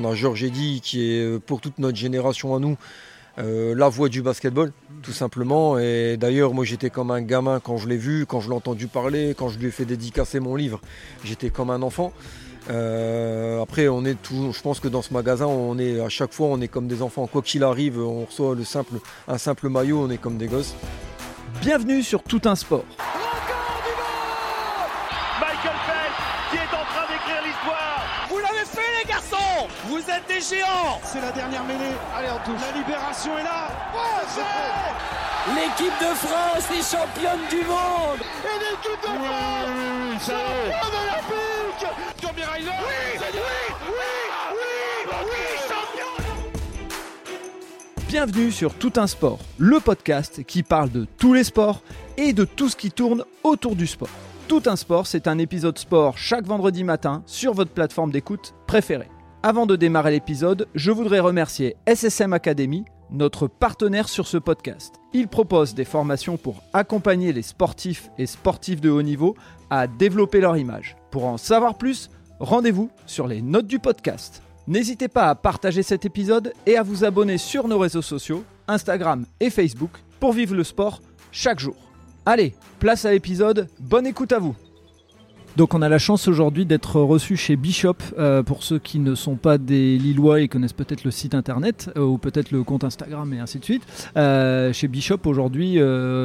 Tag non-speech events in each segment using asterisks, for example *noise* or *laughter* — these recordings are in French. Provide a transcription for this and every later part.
On a Georges Eddy qui est euh, pour toute notre génération à nous euh, la voix du basketball, tout simplement. Et d'ailleurs, moi j'étais comme un gamin quand je l'ai vu, quand je l'ai entendu parler, quand je lui ai fait dédicacer mon livre, j'étais comme un enfant. Euh, après, on est tout, je pense que dans ce magasin, on est à chaque fois, on est comme des enfants. Quoi qu'il arrive, on reçoit un simple maillot, on est comme des gosses. Bienvenue sur Tout un sport. Géants C'est la dernière mêlée. Allez, on touche. La libération est là. L'équipe de France est championne du monde Et l'équipe de France olympique Tommy Ryder. Oui, oui, oui, oui, oui, champion Bienvenue sur Tout un sport, le podcast qui parle de tous les sports et de tout ce qui tourne autour du sport. Tout un sport, c'est un épisode sport chaque vendredi matin sur votre plateforme d'écoute préférée. Avant de démarrer l'épisode, je voudrais remercier SSM Academy, notre partenaire sur ce podcast. Il propose des formations pour accompagner les sportifs et sportifs de haut niveau à développer leur image. Pour en savoir plus, rendez-vous sur les notes du podcast. N'hésitez pas à partager cet épisode et à vous abonner sur nos réseaux sociaux, Instagram et Facebook, pour vivre le sport chaque jour. Allez, place à l'épisode, bonne écoute à vous donc on a la chance aujourd'hui d'être reçu chez Bishop. Euh, pour ceux qui ne sont pas des Lillois et connaissent peut-être le site internet euh, ou peut-être le compte Instagram et ainsi de suite. Euh, chez Bishop aujourd'hui,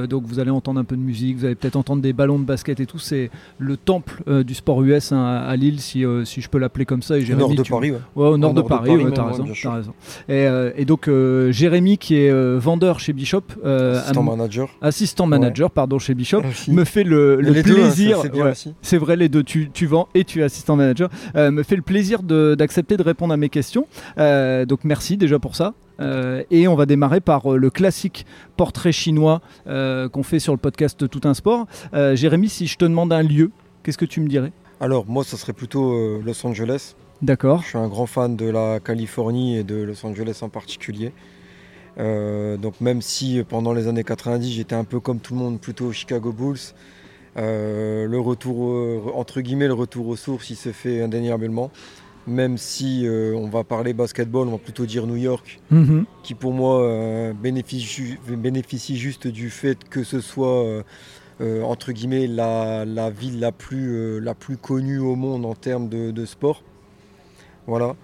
donc vous allez entendre un peu de musique, vous allez peut-être entendre des ballons de basket et tout. C'est le temple du sport US hein, à Lille, si, si je peux l'appeler comme ça. Et Au Jérémy, nord de tu- Paris, ouais. Ouais, au nord, de, nord Paris, Paris ouais, t'as raison, t'as raison. Et, et donc Jérémy qui est vendeur chez Bishop, Assistant manager. assistant manager, pardon, chez Bishop, Aussi. me fait le, le hein, plaisir. C'est vrai, les deux, tu, tu vends et tu es assistant manager. Euh, me fait le plaisir d'accepter de, répondre à mes questions. Euh, donc merci déjà pour ça. Euh, et on va démarrer par euh, le classique portrait chinois euh, qu'on fait sur le podcast Tout un sport. Jérémy, si je te demande un lieu, qu'est-ce que tu me dirais? Alors, moi, ça serait plutôt Los Angeles. D'accord. Je suis un grand fan de la Californie et de Los Angeles en particulier. Donc même si pendant les années 90 j'étais un peu comme tout le monde plutôt aux Chicago Bulls, euh, le retour entre guillemets le retour aux sources il se fait indéniablement. Même si euh, on va parler basketball, on va plutôt dire New York, Mhm. qui pour moi euh, bénéficie, bénéficie juste du fait que ce soit entre guillemets la, la ville la plus, la plus connue au monde en termes de, de sport. Voilà.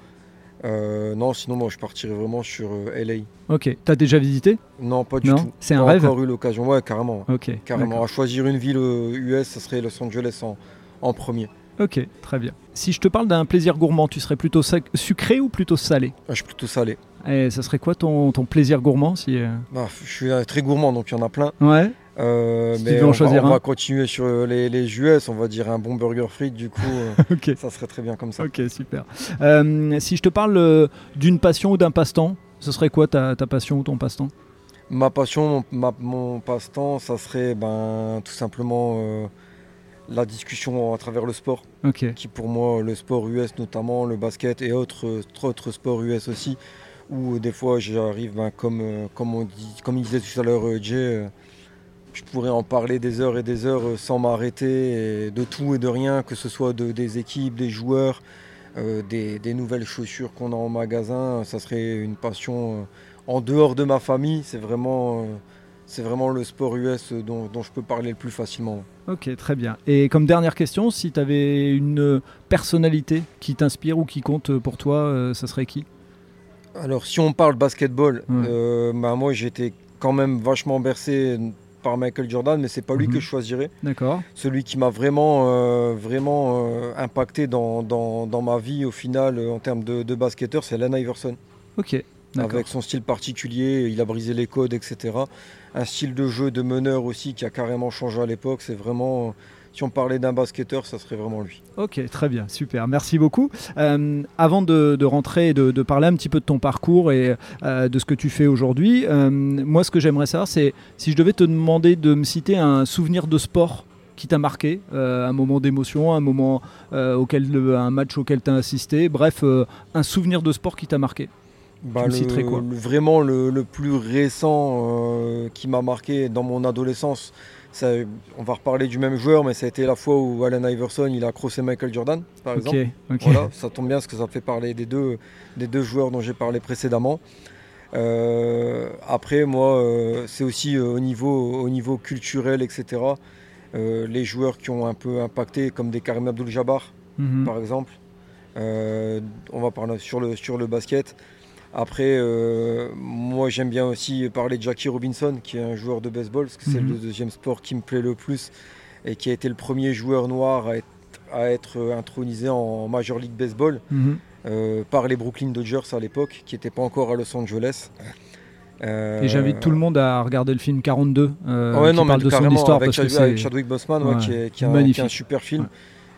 Euh, non, sinon moi je partirais vraiment sur euh, LA. Ok. T'as déjà visité? Non, pas du Non, tout. c'est un rêve encore eu l'occasion. Ouais, carrément. Ok. Carrément. À choisir une ville euh, US, ça serait Los Angeles en, en premier. Ok, très bien. Si je te parle d'un plaisir gourmand, tu serais plutôt sucré ou plutôt salé? Ah, je suis plutôt salé. Et ça serait quoi ton, ton plaisir gourmand si euh, Bah, je suis euh, très gourmand, donc il y en a plein. Ouais. Euh, Si mais on, va, on continuer sur les, les US. On va dire un bon burger frites, du coup, euh, *laughs* Ok. ça serait très bien comme ça. Ok, super. Euh, si je te parle d'une passion ou d'un passe-temps, ce serait quoi ta, ta passion ou ton passe-temps? Ma passion, mon, passe-temps, ça serait ben, tout simplement euh, la discussion à travers le sport. Ok. Qui pour moi, le sport US notamment, le basket et autres, autres sports US aussi, où des fois j'arrive, ben, comme, comme, on dit, comme il disait tout à l'heure Jay, je pourrais en parler des heures et des heures euh, sans m'arrêter, de tout et de rien, que ce soit de- des équipes, des joueurs, euh, des, des nouvelles chaussures qu'on a en magasin. Ça serait une passion euh, en dehors de ma famille. C'est vraiment, euh, c'est vraiment le sport US dont, dont je peux parler le plus facilement. Ok, très bien. Et comme dernière question, si tu avais une personnalité qui t'inspire ou qui compte pour toi, ça serait qui? Alors, si on parle basketball, Ouais. bah, moi j'étais quand même vachement bercé par Michael Jordan, mais c'est pas lui Mhm. que je choisirais. D'accord. Celui qui m'a vraiment, euh, vraiment euh, impacté dans, dans- dans ma vie au final euh, en termes de, de basketteur, c'est Allen Iverson. Ok. Avec son style particulier, il a brisé les codes, etc. Un style de jeu de meneur aussi qui a carrément changé à l'époque. C'est vraiment, si on parlait d'un basketteur, ça serait vraiment lui. Ok, très bien, super, merci beaucoup. Euh, avant de, de rentrer et de, de parler un petit peu de ton parcours et euh, de ce que tu fais aujourd'hui, euh, moi ce que j'aimerais savoir, c'est si je devais te demander de me citer un souvenir de sport qui t'a marqué, un moment d'émotion, un moment auquel, un match auquel tu as assisté, bref, un souvenir de sport qui t'a marqué. Bah, le- quoi? le- Vraiment le, le plus récent euh, qui m'a marqué dans mon adolescence, on va reparler du même joueur, mais ça a été la fois où Allen Iverson il a crossé Michael Jordan, par exemple. Voilà, ça tombe bien parce que ça fait parler des deux, des deux joueurs dont j'ai parlé précédemment. Euh, après, moi, euh, c'est aussi euh, au, niveau, au niveau culturel, etc. les joueurs qui ont un peu impacté, comme des Karim Abdul-Jabbar, mhm. par exemple. on va parler sur le, sur le basket. Après, euh, moi j'aime bien aussi parler de Jackie Robinson, qui est un joueur de baseball, parce que c'est le mhm. deuxième sport qui me plaît le plus, et qui a été le premier joueur noir à être, intronisé en Major League Baseball mhm. euh, par les Brooklyn Dodgers à l'époque, qui n'étaient pas encore à Los Angeles. et j'invite tout le monde à regarder le film 42, euh, qui parle de son histoire. Avec, avec Chadwick Boseman, qui, est, un, super film.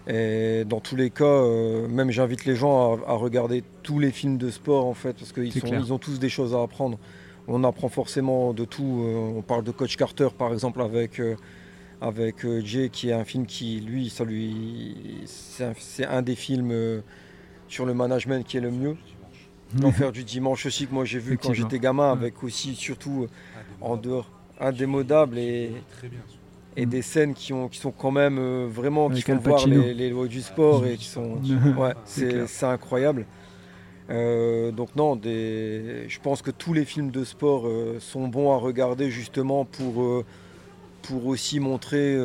Et dans tous les cas, euh, même j'invite les gens à, regarder tous les films de sport en fait, parce qu'ils ils ont tous des choses à apprendre. On apprend forcément de tout. Euh, on parle de Coach Carter par exemple avec, euh, avec Jay, qui est un film qui, lui, ça lui, c'est un, des films sur le management qui est le mieux. L'enfer du dimanche aussi que moi j'ai vu quand j'étais gamin, avec aussi surtout en dehors indémodable et très bien et des scènes qui, ont, qui sont quand même euh, vraiment qui font voir les, lois du sport et qui sont *laughs* ouais, c'est incroyable euh, donc non des, je pense que tous les films de sport euh, sont bons à regarder justement pour pour aussi montrer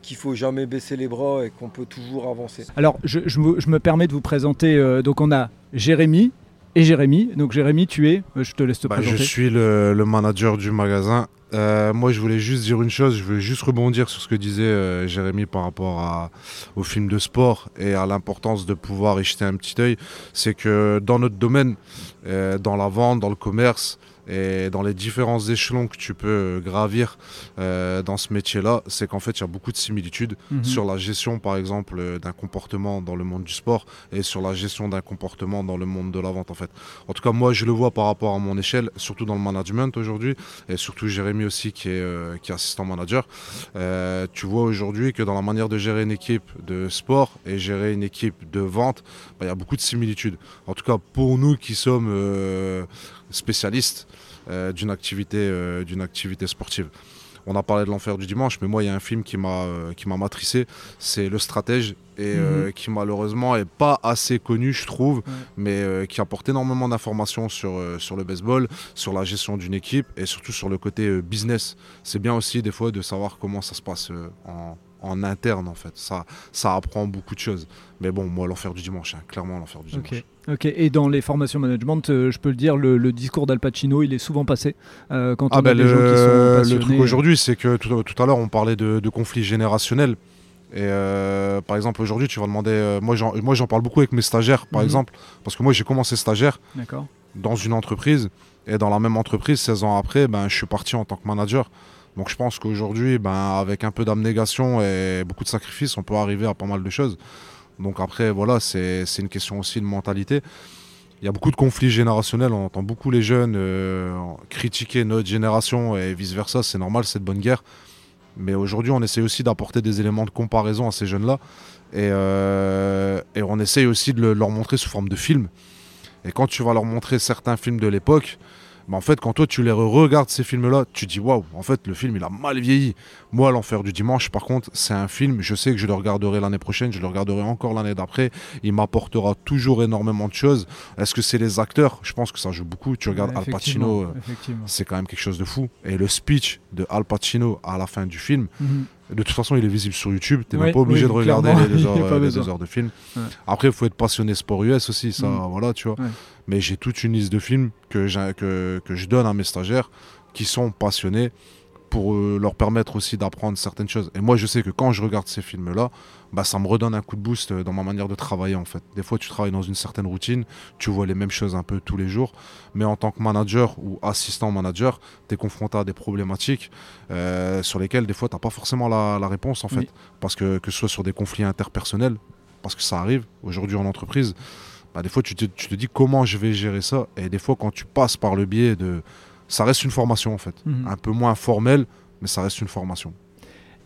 qu'il faut jamais baisser les bras et qu'on peut toujours avancer. Alors, je, je, me, je, me, permets de vous présenter. donc, on a Jérémy et Jérémy. Donc, Jérémy, tu es. Je te laisse te bah, présenter. Je suis le, le, manager du magasin euh, moi, je voulais juste dire une chose. Je voulais juste rebondir sur ce que disait euh, Jérémy par rapport à, au film de sport et à l'importance de pouvoir y jeter un petit œil. C'est que dans notre domaine, euh, dans la vente, dans le commerce, et dans les différents échelons que tu peux gravir euh, dans ce métier-là, c'est qu'en fait, il y a beaucoup de similitudes mhm. sur la gestion, par exemple, euh, d'un comportement dans le monde du sport et sur la gestion d'un comportement dans le monde de la vente, en fait. En tout cas, moi, je le vois par rapport à mon échelle, surtout dans le management aujourd'hui, et surtout Jérémy aussi, qui est, euh, qui est assistant manager. tu vois aujourd'hui que dans la manière de gérer une équipe de sport et gérer une équipe de vente, bah, il y a beaucoup de similitudes. En tout cas, pour nous qui sommes spécialiste euh, d'une activité, euh, d'une activité sportive. On a parlé de l'enfer du dimanche, mais moi, il y a un film qui m'a euh, qui m'a matricé, c'est Le Stratège, et mhm. qui malheureusement est pas assez connu, je trouve, mais qui apporte énormément d'informations sur, sur le baseball, sur la gestion d'une équipe et surtout sur le côté business. C'est bien aussi des fois de savoir comment ça se passe en, en interne en fait. Ça, ça apprend beaucoup de choses. Mais bon, moi, l'enfer du dimanche, hein, clairement l'enfer du dimanche. Ok, et dans les formations management, euh, je peux le dire, le, discours d'Al Pacino, il est souvent passé euh, quand ah on ben a des gens qui sont passionnés. Le truc aujourd'hui, c'est que tout, à l'heure, on parlait de, conflits générationnels. Et euh, par exemple, aujourd'hui, tu vas demander. moi, j'en parle beaucoup avec mes stagiaires, par mhm. exemple, parce que moi, j'ai commencé stagiaire dans une entreprise. Et dans la même entreprise, 16 ans après, ben, je suis parti en tant que manager. Donc je pense qu'aujourd'hui, ben, avec un peu d'abnégation et beaucoup de sacrifices, on peut arriver à pas mal de choses. Donc après, voilà, c'est une question aussi de mentalité. Il y a beaucoup de conflits générationnels, on entend beaucoup les jeunes euh, critiquer notre génération et vice-versa, c'est normal, c'est de bonne guerre. Mais aujourd'hui, on essaie aussi d'apporter des éléments de comparaison à ces jeunes-là. Et, euh, et, on essaye aussi de leur montrer sous forme de film. Et quand tu vas leur montrer certains films de l'époque, mais en fait, quand toi tu les regardes ces films-là, tu dis waouh, en fait, le film il a mal vieilli. Moi, L'Enfer du Dimanche, par contre, c'est un film, je sais que je le regarderai l'année prochaine, je le regarderai encore l'année d'après. Il m'apportera toujours énormément de choses. Est-ce que c'est les acteurs? Je pense que ça joue beaucoup. Tu regardes Al Pacino, euh, c'est quand même quelque chose de fou. Et le speech de Al Pacino à la fin du film, mhm. De toute façon, il est visible sur YouTube. Tu n'es même pas obligé de regarder les deux, *laughs* heures, de film. Après, il faut être passionné sport US aussi. Ça, mhm. voilà, tu vois mais j'ai toute une liste de films que, que, que, je donne à mes stagiaires qui sont passionnés pour euh, leur permettre aussi d'apprendre certaines choses. Et moi, je sais que quand je regarde ces films-là, bah, ça me redonne un coup de boost dans ma manière de travailler en fait. Des fois, tu travailles dans une certaine routine, tu vois les mêmes choses un peu tous les jours, mais en tant que manager ou assistant manager, tu es confronté à des problématiques euh, sur lesquelles des fois, tu n'as pas forcément la, réponse en fait. Parce que que ce soit sur des conflits interpersonnels, parce que ça arrive aujourd'hui en entreprise, bah, des fois tu te, tu te, dis comment je vais gérer ça. Et des fois quand tu passes par le biais de... Ça reste une formation en fait. Mhm. Un peu moins formelle, mais ça reste une formation.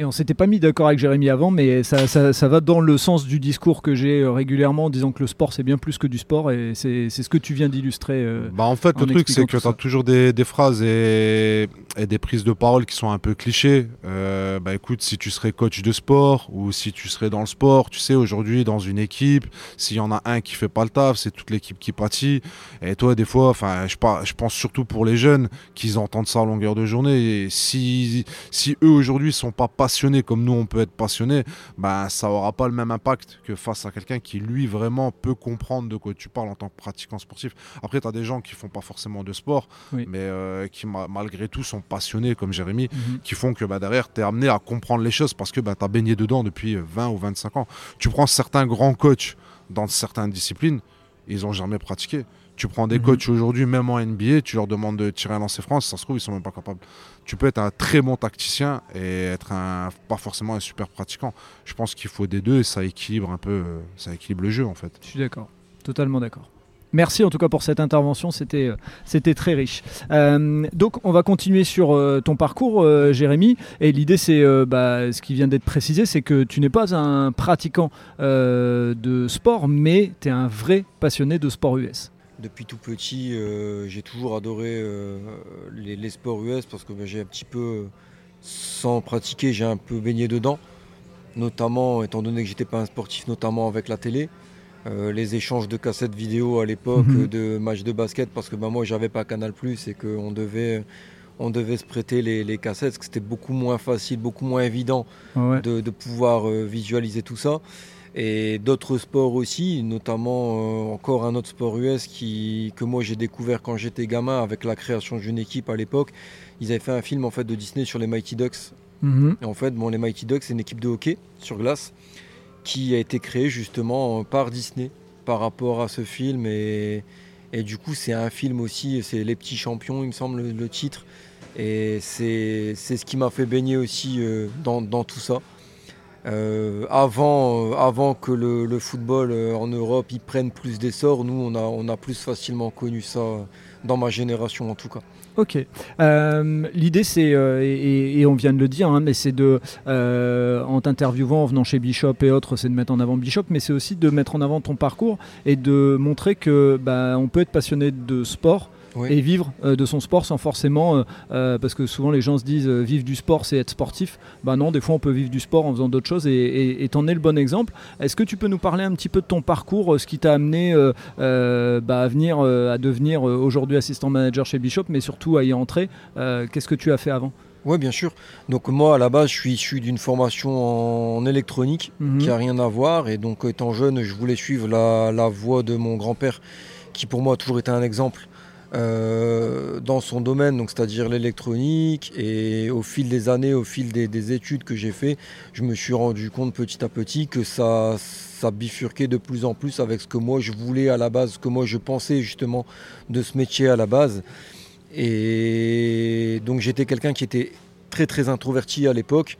Et on s'était pas mis d'accord avec Jérémy avant, mais ça, ça, va dans le sens du discours que j'ai euh, régulièrement en disant que le sport c'est bien plus que du sport et c'est ce que tu viens d'illustrer. Euh, bah en fait, le truc c'est que tu as toujours des, des phrases et, et, des prises de parole qui sont un peu clichés. Euh, bah écoute, si tu serais coach de sport ou si tu serais dans le sport, tu sais, aujourd'hui dans une équipe, s'il y en a un qui fait pas le taf, c'est toute l'équipe qui pâtit. Et toi, des fois, enfin, je, je pense surtout pour les jeunes qu'ils entendent ça à longueur de journée. Et si, si eux aujourd'hui sont pas passionné comme nous on peut être passionné, ben ça aura pas le même impact que face à quelqu'un qui lui vraiment peut comprendre de quoi tu parles en tant que pratiquant sportif. Après, tu as des gens qui font pas forcément de sport, mais euh, qui malgré tout sont passionnés comme Jérémy, mhm. qui font que bah, derrière tu es amené à comprendre les choses parce que bah, tu as baigné dedans depuis 20 ou 25 ans. Tu prends certains grands coachs dans certaines disciplines, ils ont jamais pratiqué. Tu prends des mhm. coachs aujourd'hui, même en NBA, tu leur demandes de tirer un lancer France, ça se trouve, ils sont même pas capables. Tu peux être un très bon tacticien et être un, pas forcément un super pratiquant. Je pense qu'il faut des deux et ça équilibre un peu, ça équilibre le jeu en fait. Je suis d'accord, totalement d'accord. Merci en tout cas pour cette intervention, c'était, euh, c'était très riche. Euh, donc on va continuer sur euh, ton parcours, Jérémy. Et l'idée, c'est bah, ce qui vient d'être précisé, c'est que tu n'es pas un pratiquant de sport, mais tu es un vrai passionné de sport US. Depuis tout petit, euh, j'ai toujours adoré euh, les, sports US parce que ben, j'ai un petit peu, sans pratiquer, j'ai un peu baigné dedans. Notamment, étant donné que j'étais pas un sportif, notamment avec la télé. Euh, les échanges de cassettes vidéo à l'époque, mhm. de matchs de basket, parce que ben, moi j'avais pas Canal et qu'on devait, on devait se prêter les, cassettes, parce que c'était beaucoup moins facile, beaucoup moins évident de, de, pouvoir visualiser tout ça et d'autres sports aussi, notamment euh, encore un autre sport US qui, que moi j'ai découvert quand j'étais gamin avec la création d'une équipe à l'époque. Ils avaient fait un film en fait de Disney sur les Mighty Ducks. Mhm. Et en fait, bon, les Mighty Ducks, c'est une équipe de hockey sur glace qui a été créée justement par Disney par rapport à ce film. Et, et du coup, c'est un film aussi, c'est Les Petits Champions, il me semble, le, titre. Et c'est ce qui m'a fait baigner aussi euh, dans, dans tout ça. Euh, avant, euh, avant que le, football euh, en Europe y prenne plus d'essor, nous on a, on a plus facilement connu ça dans ma génération en tout cas. Ok. L'idée, c'est, et, on vient de le dire, hein, mais c'est de, en t'interviewant, en venant chez Bishop et autres, c'est de mettre en avant Bishop, mais c'est aussi de mettre en avant ton parcours et de montrer que bah, on peut être passionné de sport et vivre euh, de son sport sans forcément, euh, euh, parce que souvent les gens se disent vivre du sport c'est être sportif. Bah non, des fois on peut vivre du sport en faisant d'autres choses et t'en es le bon exemple. Est-ce que tu peux nous parler un petit peu de ton parcours, ce qui t'a amené bah, à venir à devenir aujourd'hui assistant manager chez Bishop, mais surtout à y entrer Qu'est-ce que tu as fait avant? Oui, bien sûr. Donc moi, à la base, je suis issu d'une formation en électronique mhm. qui n'a rien à voir. Et donc, étant jeune, je voulais suivre la, la voie de mon grand-père, qui pour moi a toujours été un exemple euh, dans son domaine, donc c'est-à-dire l'électronique. Et au fil des années, au fil des, études que j'ai fait, je me suis rendu compte petit à petit que ça, ça bifurquait de plus en plus avec ce que moi je voulais à la base, ce que moi je pensais justement de ce métier à la base. Et donc j'étais quelqu'un qui était très très introverti à l'époque.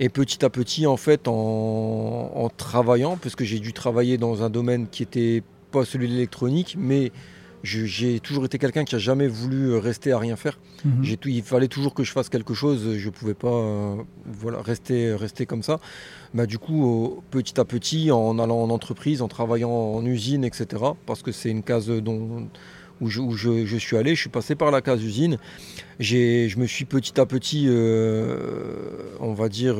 Et petit à petit, en fait, en, en travaillant, parce que j'ai dû travailler dans un domaine qui n'était pas celui de l'électronique, mais j'ai toujours été quelqu'un qui a jamais voulu euh, rester à rien faire. Mhm. il fallait toujours que je fasse quelque chose. Je ne pouvais pas euh, voilà, rester, rester comme ça. Bah, du coup, petit à petit, en allant en entreprise, en travaillant en usine, etc., parce que c'est une case dont, où, je, je, suis allé, je suis passé par la case usine. Je me suis petit à petit, euh, on va dire,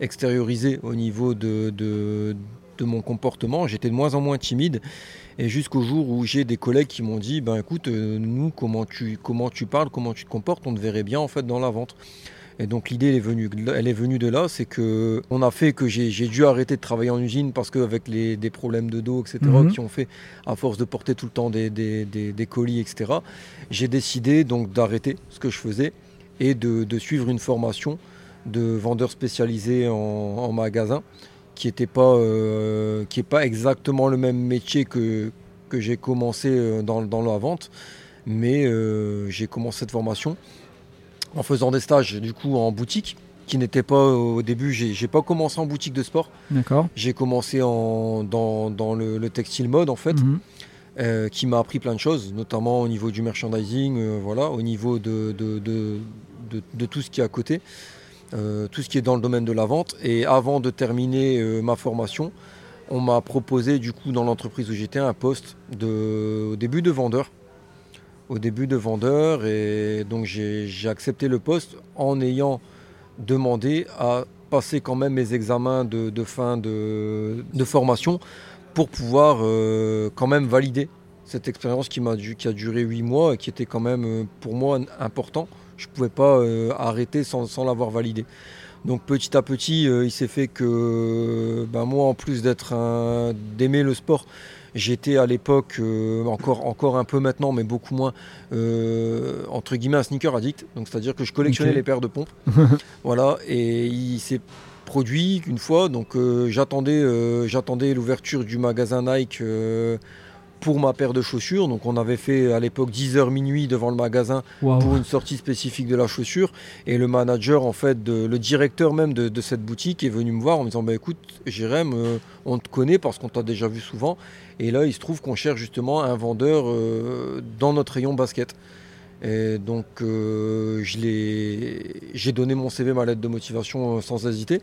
extériorisé au niveau de, de, de mon comportement. J'étais de moins en moins timide. Et jusqu'au jour où j'ai des collègues qui m'ont dit, ben écoute, euh, nous, comment tu, comment tu parles, comment tu te comportes, on te verrait bien en fait dans la vente. Et donc l'idée elle est venue, elle est venue de là, c'est que on a fait que j'ai dû arrêter de travailler en usine parce qu'avec des problèmes de dos, etc., mhm. qui ont fait à force de porter tout le temps des, des, des, colis, etc. J'ai décidé donc d'arrêter ce que je faisais et de, de, suivre une formation de vendeur spécialisé en, en magasin qui n'est pas, euh, pas exactement le même métier que, que j'ai commencé euh, dans, dans, la vente, mais euh, j'ai commencé cette formation en faisant des stages du coup en boutique qui n'était pas au début, j'ai pas commencé en boutique de sport. D'accord. J'ai commencé en, dans, dans le, textile mode en fait, mhm. qui m'a appris plein de choses, notamment au niveau du merchandising, voilà, au niveau de, de, de, de, tout ce qui est à côté. Tout ce qui est dans le domaine de la vente. Et avant de terminer ma formation, on m'a proposé du coup dans l'entreprise où j'étais un poste au début de vendeur. Au début de vendeur et donc j'ai accepté le poste en ayant demandé à passer quand même mes examens de, fin de, formation pour pouvoir euh, quand même valider cette expérience qui, qui a duré huit mois et qui était quand même euh, pour moi important. Je ne pouvais pas euh, arrêter sans, sans l'avoir validé. Donc petit à petit, euh, il s'est fait que ben, moi, en plus d'être d'aimer le sport, j'étais à l'époque, euh, encore, encore un peu maintenant, mais beaucoup moins, euh, entre guillemets, un sneaker addict. Donc c'est-à-dire que je collectionnais les paires de pompes. *laughs* voilà, et il s'est produit une fois. Donc j'attendais, j'attendais l'ouverture du magasin Nike pour ma paire de chaussures. Donc on avait fait à l'époque 10h minuit devant le magasin pour une sortie spécifique de la chaussure. Et le manager, en fait, le directeur même de, cette boutique est venu me voir en me disant bah, écoute, Jérém, euh, on te connaît parce qu'on t'a déjà vu souvent. Et là, il se trouve qu'on cherche justement un vendeur euh, dans notre rayon basket. Et donc euh, j'ai donné mon CV, ma lettre de motivation sans hésiter.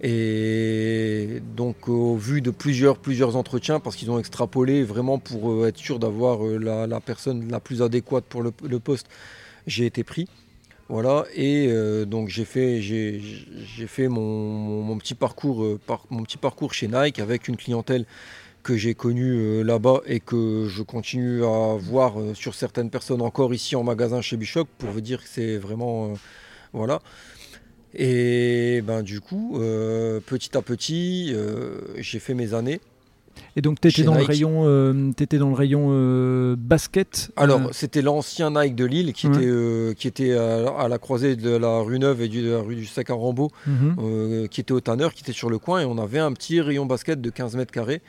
Et donc au vu de plusieurs, plusieurs entretiens, parce qu'ils ont extrapolé vraiment pour euh, être sûr d'avoir euh, la, personne la plus adéquate pour le, poste, j'ai été pris. Voilà, et euh, donc j'ai fait, j'ai, fait mon, petit parcours, mon petit parcours chez Nike avec une clientèle que j'ai connue là-bas et que je continue à voir sur certaines personnes encore ici en magasin chez Bishop pour vous dire que c'est vraiment... voilà. Et ben, du coup, euh, petit à petit, euh, j'ai fait mes années. Et donc, tu étais, dans le rayon, euh, étais dans le rayon basket Alors, c'était l'ancien Nike de Lille qui était, qui était à, la croisée de la rue Neuve et de la rue du Sac à Rambaud, mhm. qui était au Tanner, qui était sur le coin. Et on avait un petit rayon basket de 15 mètres carrés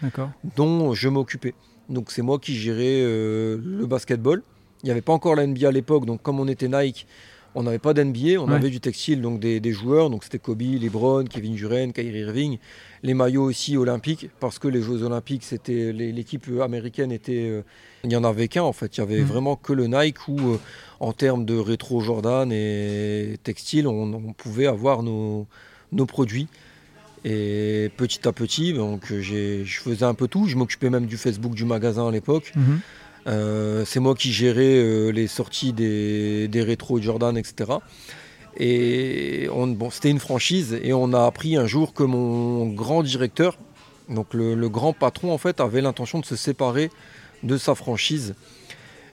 dont je m'occupais. Donc, c'est moi qui gérais le basketball. Il n'y avait pas encore la NBA à l'époque, donc comme on était Nike, on n'avait pas d'NBA, on avait du textile, donc des, joueurs, donc c'était Kobe, LeBron, Kevin Durant, Kyrie Irving, les maillots aussi olympiques, parce que les Jeux olympiques, c'était l'équipe américaine était, euh, il n'y en avait qu'un en fait, il y avait mm. vraiment que le Nike où euh, en termes de rétro Jordan et textile, on, pouvait avoir nos, produits. Et petit à petit, donc je faisais un peu tout. Je m'occupais même du Facebook du magasin à l'époque. Mm-hmm. Euh, c'est moi qui gérais euh, les sorties des, des rétros Jordan, etc. Et bon, c'était une franchise et on a appris un jour que mon grand directeur, donc le, grand patron en fait, avait l'intention de se séparer de sa franchise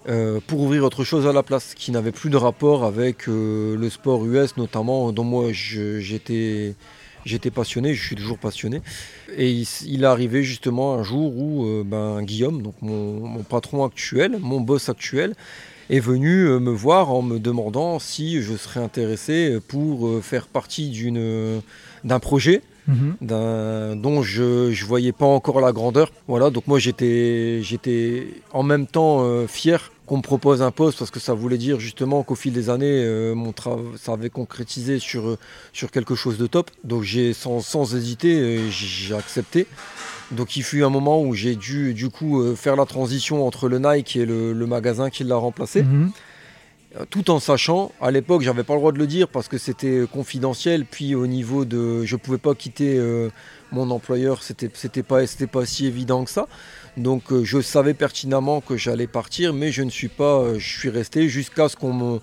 euh, pour ouvrir autre chose à la place, qui n'avait plus de rapport avec le sport US notamment, dont moi j'étais J'étais passionné, je suis toujours passionné. Et il, est arrivé justement un jour où euh, ben, Guillaume, donc mon, patron actuel, mon boss actuel, est venu euh, me voir en me demandant si je serais intéressé pour euh, faire partie d'un projet mhm. dont je ne voyais pas encore la grandeur. Voilà, donc moi j'étais en même temps fier qu'on me propose un poste parce que ça voulait dire justement qu'au fil des années, euh, mon ça avait concrétisé sur, euh, sur quelque chose de top. Donc j'ai sans, sans, hésiter, euh, j'ai accepté. Donc il fut un moment où j'ai dû du coup faire la transition entre le Nike et le, magasin qui l'a remplacé. Mhm. Tout en sachant, à l'époque, j'avais pas le droit de le dire parce que c'était confidentiel. Puis au niveau de, je pouvais pas quitter mon employeur, c'était c'était pas c'était pas si évident que ça. Donc euh, je savais pertinemment que j'allais partir, mais je ne suis pas, euh, je suis resté jusqu'à ce qu'on me,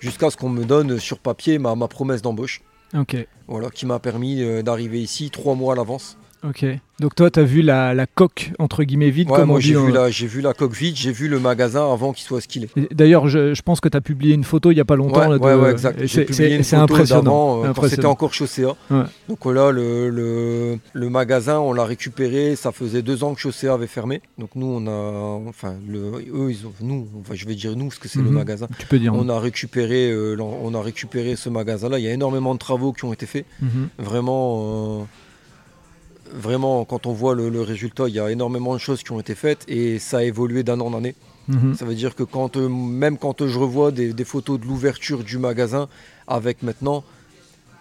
jusqu'à ce qu'on me donne sur papier ma, ma promesse d'embauche. Ok. Voilà, qui m'a permis euh, d'arriver ici trois mois à l'avance. Ok. Donc toi, tu as vu la, la, coque, entre guillemets, vide ouais, moi j'ai vu, la, vu la coque vide, j'ai vu le magasin avant qu'il soit skillé. D'ailleurs, je, je, pense que tu as publié une photo il n'y a pas longtemps. Ouais, ouais, exact. C'est impressionnant. Euh, quand c'était encore Chaussea. Donc là, le, le, le magasin, on l'a récupéré. Ça faisait deux ans que Chaussea avait fermé. Donc nous, on a... Enfin, le, eux, ils ont... Nous, enfin, je vais dire nous, parce que c'est le mhm. magasin. Tu peux dire. On a récupéré, euh, on a récupéré ce magasin-là. Il y a énormément de travaux qui ont été faits. Mhm. Vraiment... Euh, vraiment, quand on voit le, résultat, il y a énormément de choses qui ont été faites et ça a évolué d'un an en année. Mhm. Ça veut dire que quand, euh, même quand je revois des, photos de l'ouverture du magasin avec maintenant,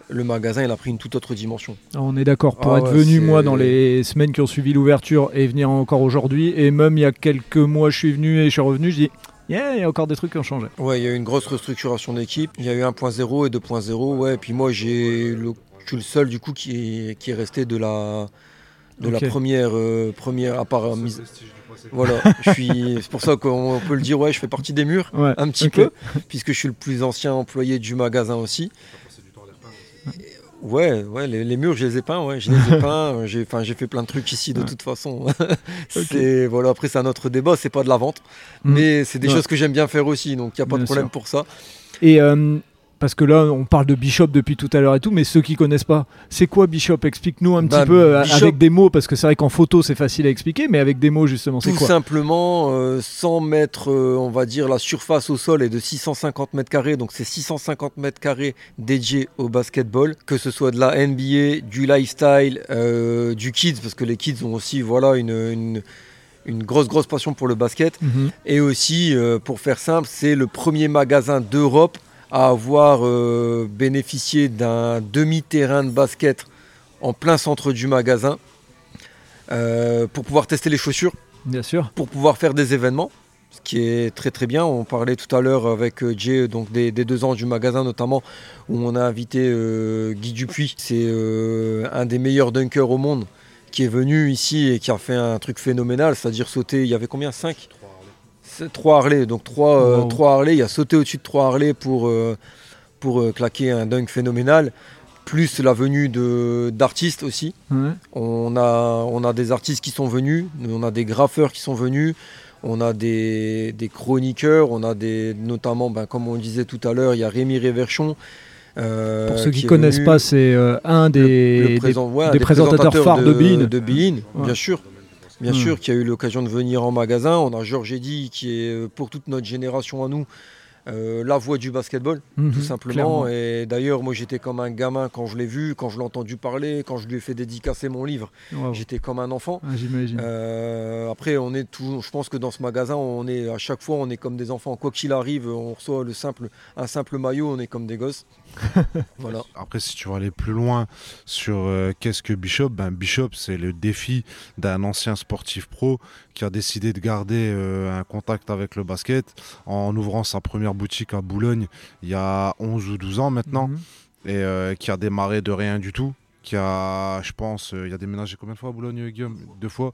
le magasin il a pris une toute autre dimension. Ah, on est d'accord. Pour ah être venu moi dans les semaines qui ont suivi l'ouverture et venir encore aujourd'hui, et même il y a quelques mois je suis venu et je suis revenu, je dis il y a encore des trucs qui ont changé. Ouais, il y a eu une grosse restructuration d'équipe. Il y a eu 1.0 et 2.0. Ouais, et puis moi, j'ai le, je suis le seul du coup qui est, qui est resté de la, de la première, euh, première à part euh, mise. Voilà, *laughs* je suis. C'est pour ça qu'on peut le dire. Ouais, je fais partie des murs un petit peu, puisque je suis le plus ancien employé du magasin aussi. Ouais, ouais, les, murs, je les ai peints, ouais, je les ai peints. J'ai, j'ai fait plein de trucs ici de toute façon. *laughs* *laughs* c'est voilà, après c'est un autre débat, c'est pas de la vente, mm. mais c'est des choses que j'aime bien faire aussi, donc il n'y a pas de problème pour ça. Et euh, parce que là, on parle de Bishop depuis tout à l'heure et tout, mais ceux qui connaissent pas, c'est quoi Bishop? Explique-nous un petit bah, peu euh, avec des mots, parce que c'est vrai qu'en photo c'est facile à expliquer, mais avec des mots justement, c'est quoi? Tout simplement, euh, sans mettre, euh, on va dire, la surface au sol est de 650 mètres carrés, donc c'est 650 mètres carrés dédiés au basketball, que ce soit de la NBA, du lifestyle, du kids, parce que les kids ont aussi, voilà, une, une grosse grosse passion pour le basket. Mhm. et aussi pour faire simple c'est le premier magasin d'Europe à avoir euh, bénéficié d'un demi-terrain de basket en plein centre du magasin euh, pour pouvoir tester les chaussures. Bien sûr. Pour pouvoir faire des événements, ce qui est très très bien. On parlait tout à l'heure avec euh, Jay donc des, deux ans du magasin notamment, où on a invité Guy Dupuis. C'est un des meilleurs dunkers au monde qui est venu ici et qui a fait un truc phénoménal, c'est-à-dire sauter, il y avait combien? 5 trois Harley, donc trois, euh, Harley. Il a sauté au-dessus de trois Harley pour, euh, pour euh, claquer un dunk phénoménal. Plus la venue d'artistes aussi. On, a, on a des artistes qui sont venus, on a des graffeurs qui sont venus, on a des, chroniqueurs, on a des, notamment, ben, comme on disait tout à l'heure, il y a Rémi Réverchon. Pour ceux qui ne connaissent pas, c'est un des, des, présentateurs phares de, de De bien sûr bien hmm. sûr, qui a eu l'occasion de venir en magasin. On a Georges Eddy, qui est euh, pour toute notre génération à nous, euh, la voix du basketball, mhm, tout simplement. Et d'ailleurs, moi, j'étais comme un gamin quand je l'ai vu, quand je l'ai entendu parler, quand je lui ai fait dédicacer mon livre. J'étais comme un enfant. Ah, j'imagine. Euh, après, on est tout. Je pense que dans ce magasin, on est à chaque fois, on est comme des enfants. Quoi qu'il arrive, on reçoit le simple, un simple maillot, on est comme des gosses. *laughs* voilà. Après, si tu veux aller plus loin sur euh, qu'est-ce que Bishop, ben Bishop, c'est le défi d'un ancien sportif pro qui a décidé de garder un contact avec le basket en ouvrant sa première boutique à Boulogne il y a 11 ou 12 ans maintenant, mhm. et euh, qui a démarré de rien du tout. Qui a, je pense, euh, il y a déménagé combien de fois à Boulogne, Guillaume? Deux fois.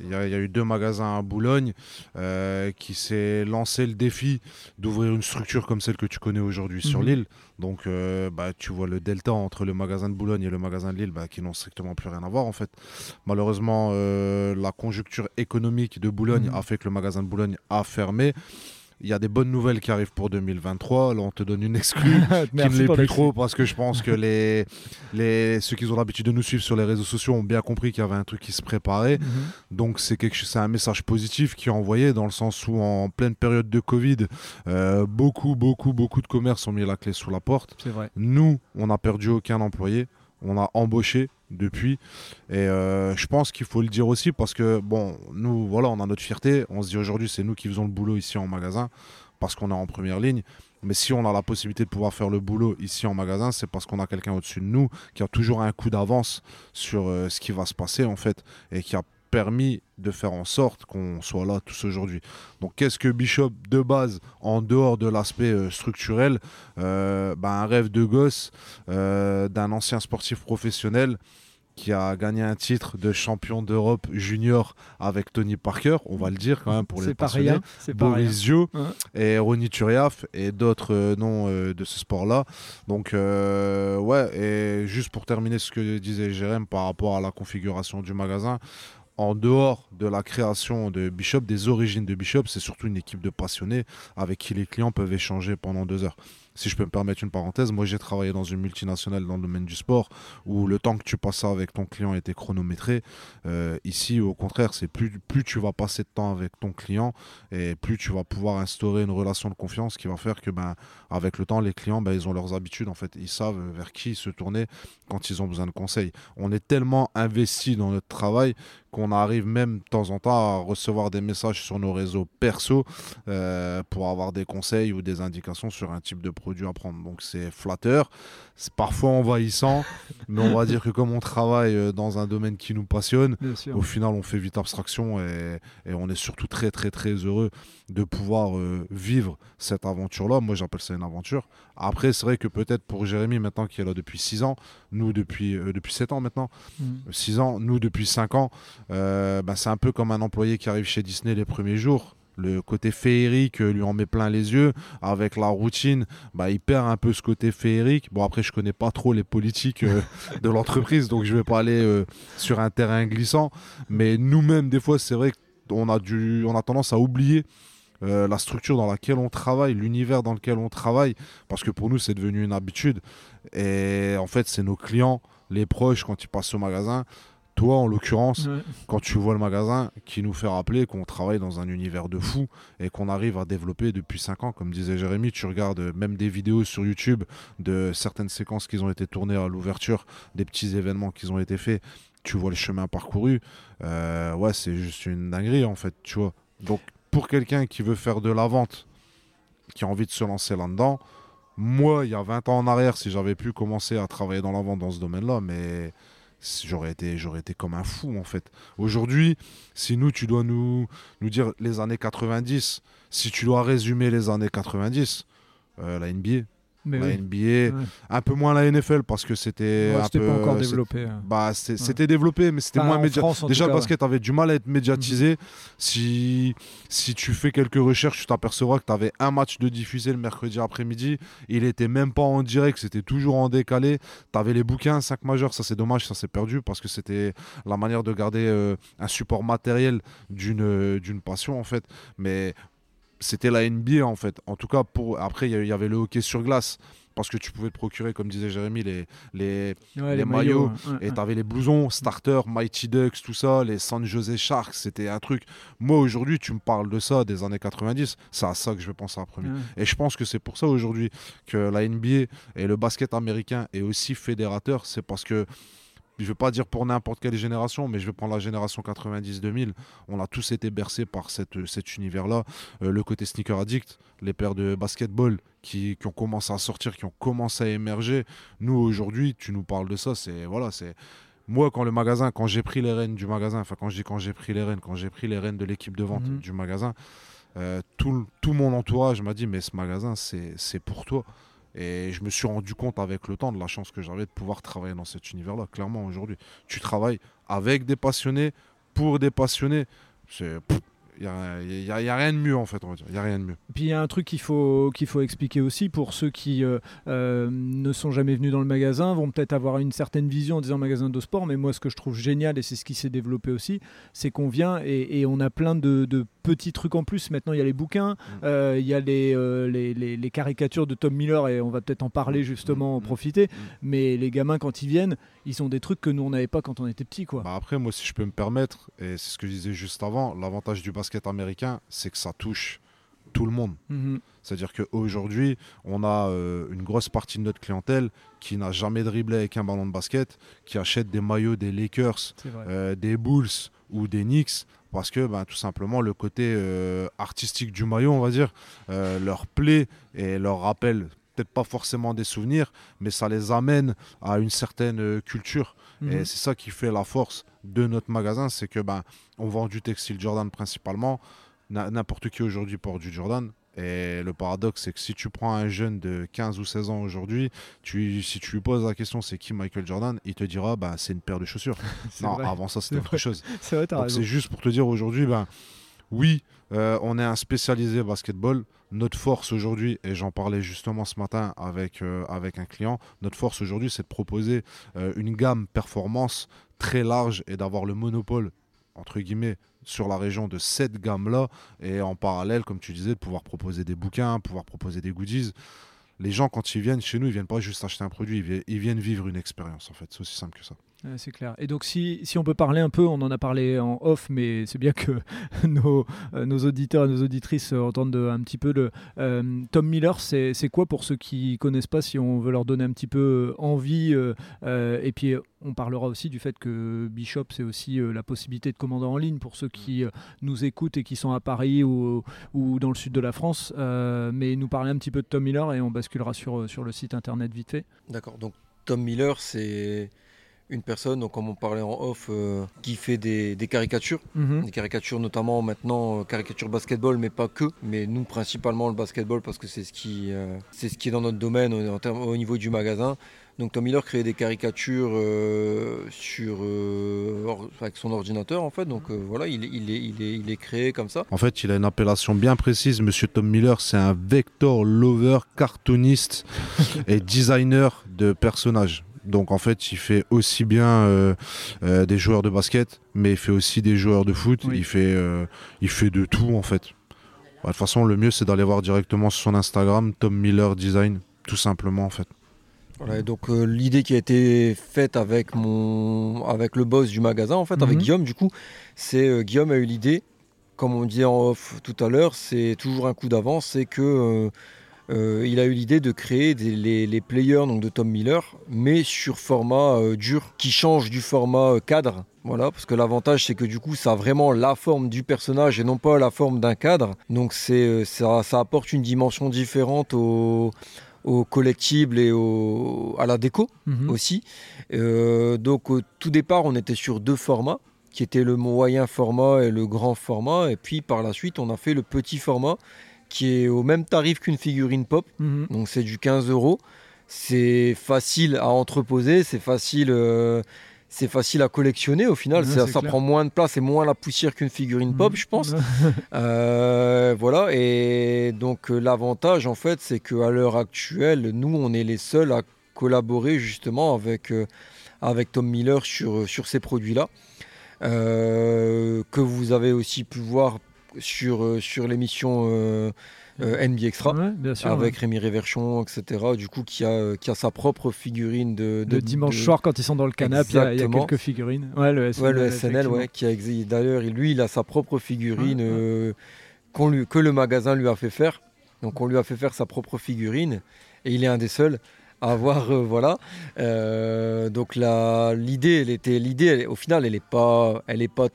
Il y, a, eu deux magasins à Boulogne euh, qui s'est lancé le défi d'ouvrir une structure comme celle que tu connais aujourd'hui sur mhm. l'île. Donc, bah, tu vois le delta entre le magasin de Boulogne et le magasin de Lille bah, qui n'ont strictement plus rien à voir en fait. Malheureusement, la conjoncture économique de Boulogne mhm. a fait que le magasin de Boulogne a fermé. Il y a des bonnes nouvelles qui arrivent pour 2023. Là, on te donne une exclue *laughs* qui ne l'est plus trop parce que je pense que *laughs* les, les, ceux qui ont l'habitude de nous suivre sur les réseaux sociaux ont bien compris qu'il y avait un truc qui se préparait. Mhm. Donc, c'est quelque c'est un message positif qui est envoyé dans le sens où, en pleine période de Covid, euh, beaucoup, beaucoup, beaucoup de commerces ont mis la clé sous la porte. Vrai. Nous, on n'a perdu aucun employé. On a embauché depuis. Et euh, je pense qu'il faut le dire aussi parce que, bon, nous, voilà, on a notre fierté. On se dit aujourd'hui, c'est nous qui faisons le boulot ici en magasin parce qu'on est en première ligne. Mais si on a la possibilité de pouvoir faire le boulot ici en magasin, c'est parce qu'on a quelqu'un au-dessus de nous qui a toujours un coup d'avance sur euh, ce qui va se passer en fait et qui a permis de faire en sorte qu'on soit là tous aujourd'hui. Donc qu'est-ce que Bishop de base, en dehors de l'aspect euh, structurel, euh, ben, un rêve de gosse euh, d'un ancien sportif professionnel qui a gagné un titre de champion d'Europe junior avec Tony Parker, on va le dire quand même pour les passionnés, Boris Gio et Ronny Turiaf et d'autres noms de ce sport-là. Donc ouais, et juste pour terminer ce que disait Jérém par rapport à la configuration du magasin, en dehors de la création de Bishop, des origines de Bishop, c'est surtout une équipe de passionnés avec qui les clients peuvent échanger pendant deux heures si je peux me permettre une parenthèse, moi j'ai travaillé dans une multinationale dans le domaine du sport où le temps que tu passais avec ton client était chronométré. Euh, ici, au contraire, c'est plus, plus tu vas passer de temps avec ton client et plus tu vas pouvoir instaurer une relation de confiance qui va faire que, ben, avec le temps, les clients, ben, ils ont leurs habitudes. En fait, ils savent vers qui se tourner quand ils ont besoin de conseils. On est tellement investi dans notre travail qu'on arrive même de temps en temps à recevoir des messages sur nos réseaux perso euh, pour avoir des conseils ou des indications sur un type de produit à prendre. Donc c'est flatteur, c'est parfois envahissant, *laughs* mais on va dire que comme on travaille euh, dans un domaine qui nous passionne, au final on fait vite abstraction et, on est surtout très très très heureux de pouvoir euh, vivre cette aventure-là. Moi j'appelle ça une aventure. Après c'est vrai que peut-être pour Jérémy maintenant qui est là depuis 6 ans, nous depuis, euh, depuis 7 ans maintenant, 6 mm. ans, nous depuis 5 ans, bah, c'est un peu comme un employé qui arrive chez Disney les premiers jours le côté féerique lui en met plein les yeux. Avec la routine, bah, il perd un peu ce côté féerique. Bon, après, je connais pas trop les politiques euh, *laughs* de l'entreprise, donc je vais pas aller euh, sur un terrain glissant. Mais nous-mêmes, des fois, c'est vrai qu'on a, du, on a tendance à oublier. Euh, la structure dans laquelle on travaille, l'univers dans lequel on travaille, parce que pour nous c'est devenu une habitude. Et en fait, c'est nos clients, les proches, quand ils passent au magasin, toi, en l'occurrence, quand tu vois le magasin, qui nous fait rappeler qu'on travaille dans un univers de fou et qu'on arrive à développer depuis 5 ans. Comme disait Jérémy, tu regardes même des vidéos sur YouTube de certaines séquences qui ont été tournées à l'ouverture, des petits événements qui ont été faits. Tu vois le chemin parcouru. Euh, ouais, c'est juste une dinguerie en fait, tu vois. Donc, pour quelqu'un qui veut faire de la vente, qui a envie de se lancer là-dedans, moi, il y a 20 ans en arrière, si j'avais pu commencer à travailler dans la vente dans ce domaine-là, mais j'aurais été, été comme un fou en fait. Aujourd'hui, si nous, tu dois nous, nous dire les années 90, si tu dois résumer les années 90, euh, la NBA, la NBA, un peu moins la NFL parce que c'était un peu. pas encore développé. Hein. Bah, c'était développé, mais c'était moins médiatisé. Déjà, le basket avait du mal à être médiatisé. Si, si tu fais quelques recherches, tu t'apercevras que tu avais un match de diffusé le mercredi après-midi. Il était même pas en direct, c'était toujours en décalé. Tu avais les bouquins 5 majeurs, ça c'est dommage, ça s'est perdu parce que c'était la manière de garder euh, un support matériel d'une d'une passion en fait. Mais c'était la NBA en fait. En tout cas, pour après, il y avait le hockey sur glace parce que tu pouvais te procurer, comme disait Jérémy, les, les, les, maillots, et tu avais les blousons, starter, Mighty Ducks, tout ça, les San Jose Sharks, c'était un truc. Moi aujourd'hui, tu me parles de ça des années 90, c'est à ça que je vais penser en premier. Et je pense que c'est pour ça aujourd'hui que la NBA et le basket américain est aussi fédérateur, c'est parce que je ne vais pas dire pour n'importe quelle génération, mais je vais prendre la génération 90-2000. On a tous été bercés par cette, cet univers-là. Euh, le côté sneaker addict, les paires de basketball qui, qui, ont commencé à sortir, qui ont commencé à émerger. Nous, aujourd'hui, tu nous parles de ça. C'est voilà, c'est moi, quand le magasin, quand j'ai pris les rênes du magasin, enfin, quand je dis quand j'ai pris les rênes, quand j'ai pris les rênes de l'équipe de vente mhm. du magasin, euh, tout, tout mon entourage m'a dit Mais ce magasin, c'est pour toi. Et je me suis rendu compte avec le temps de la chance que j'avais de pouvoir travailler dans cet univers-là, clairement aujourd'hui. Tu travailles avec des passionnés, pour des passionnés. Il n'y a, rien de mieux en fait, on va dire. Il n'y a rien de mieux. puis il y a un truc qu'il faut, qu'il faut expliquer aussi pour ceux qui euh, euh, ne sont jamais venus dans le magasin, vont peut-être avoir une certaine vision en disant magasin de sport, mais moi ce que je trouve génial, et c'est ce qui s'est développé aussi, c'est qu'on vient et, on a plein de, petits trucs en plus. Maintenant il y a les bouquins, mm. euh, il y a les, les, les, caricatures de Tom Miller, et on va peut-être en parler justement, en mm. profiter. Mm. Mais les gamins quand ils viennent, ils ont des trucs que nous on n'avait pas quand on était petit. Quoi. Bah après, moi si je peux me permettre, et c'est ce que je disais juste avant, l'avantage du basket américain, c'est que ça touche tout le monde. Mhm. C'est-à-dire qu'aujourd'hui, on a euh, une grosse partie de notre clientèle qui n'a jamais dribblé avec un ballon de basket, qui achète des maillots des Lakers, euh, des Bulls ou des Knicks, parce que ben, tout simplement le côté euh, artistique du maillot, on va dire, leur plaît et leur rappelle peut-être pas forcément des souvenirs, mais ça les amène à une certaine culture. Et mhm. c'est ça qui fait la force de notre magasin, c'est que ben, on vend du textile Jordan principalement. N'importe qui aujourd'hui porte du Jordan. Et le paradoxe, c'est que si tu prends un jeune de 15 ou 16 ans aujourd'hui, tu, si tu lui poses la question c'est qui Michael Jordan, il te dira bah, c'est une paire de chaussures. *laughs* non, avant ça, c'était autre chose. c'est juste pour te dire aujourd'hui, ben, oui, euh, on est un spécialisé basketball. Notre force aujourd'hui, et j'en parlais justement ce matin avec, euh, avec un client, notre force aujourd'hui, c'est de proposer euh, une gamme performance très large et d'avoir le monopole entre guillemets, sur la région de cette gamme-là, et en parallèle, comme tu disais, de pouvoir proposer des bouquins, pouvoir proposer des goodies. Les gens, quand ils viennent chez nous, ils viennent pas juste acheter un produit, ils viennent vivre une expérience, en fait. C'est aussi simple que ça. C'est clair. Et donc, si, on peut parler un peu, on en a parlé en off, mais c'est bien que *laughs* nos, euh, nos, auditeurs et nos auditrices entendent un petit peu le. Euh, Tom Miller, c'est quoi pour ceux qui connaissent pas, si on veut leur donner un petit peu euh, envie Et puis, on parlera aussi du fait que Bishop, c'est aussi la possibilité de commander en ligne pour ceux qui nous écoutent et qui sont à Paris ou, ou dans le sud de la France. mais nous parler un petit peu de Tom Miller et on basculera sur, sur le site internet vite fait. D'accord. Donc, Tom Miller, c'est une personne, donc comme on parlait en off, euh, qui fait des, caricatures. Mhm. Des caricatures notamment maintenant, euh, caricatures basketball, mais pas que. Mais nous, principalement le basketball, parce que c'est ce, qui, euh, c'est ce qui est dans notre domaine au niveau du magasin. Donc Tom Miller crée des caricatures sur, avec son ordinateur en fait. Donc voilà, il, il, est, il, est, il est créé comme ça. En fait, il a une appellation bien précise. Monsieur Tom Miller, c'est un vector lover, cartooniste *laughs* et designer de personnages. Donc en fait, il fait aussi bien euh, euh, des joueurs de basket, mais il fait aussi des joueurs de foot. Il, fait, euh, il fait de tout en fait. de toute façon, le mieux c'est d'aller voir directement sur son Instagram, Tom Miller Design, tout simplement en fait. donc l'idée qui a été faite avec mon, avec le boss du magasin en fait, avec mhm. Guillaume du coup, c'est Guillaume a eu l'idée, comme on dit en off tout à l'heure, c'est toujours un coup d'avance, c'est que euh, il a eu l'idée de créer les, players donc de Tom Miller, mais sur format euh, dur, qui change du format euh, cadre. Voilà, parce que l'avantage c'est que du coup ça a vraiment la forme du personnage et non pas la forme d'un cadre. Donc c'est ça, apporte une dimension différente au, collectible et à la déco mhm. aussi. donc au tout départ on était sur deux formats qui étaient le moyen format et le grand format et puis par la suite on a fait le petit format qui est au même tarif qu'une figurine pop. Mhm. Donc c'est du 15 euros. C'est facile à entreposer, c'est facile, euh, c'est facile à collectionner au final. ça, prend moins de place et moins la poussière qu'une figurine pop, mhm. je pense. *laughs* Euh, voilà. Et donc euh, l'avantage en fait, c'est qu'à l'heure actuelle, nous, on est les seuls à collaborer justement avec, avec Tom Miller sur, sur ces produits-là. que vous avez aussi pu voir sur, euh, sur l'émission euh, euh, NBA Extra avec Rémi Réverchon, etc. Du coup, qui a, qui a sa propre figurine de, de, dimanche soir quand ils sont dans le canapé, il y, a quelques figurines. Ouais, le SNL, le SNL ouais, qui a d'ailleurs, lui, il a sa propre figurine lui, que le magasin lui a fait faire. Donc, on lui a fait faire sa propre figurine et il est un des seuls à avoir voilà donc l'idée elle était l'idée au final elle est pas elle est pas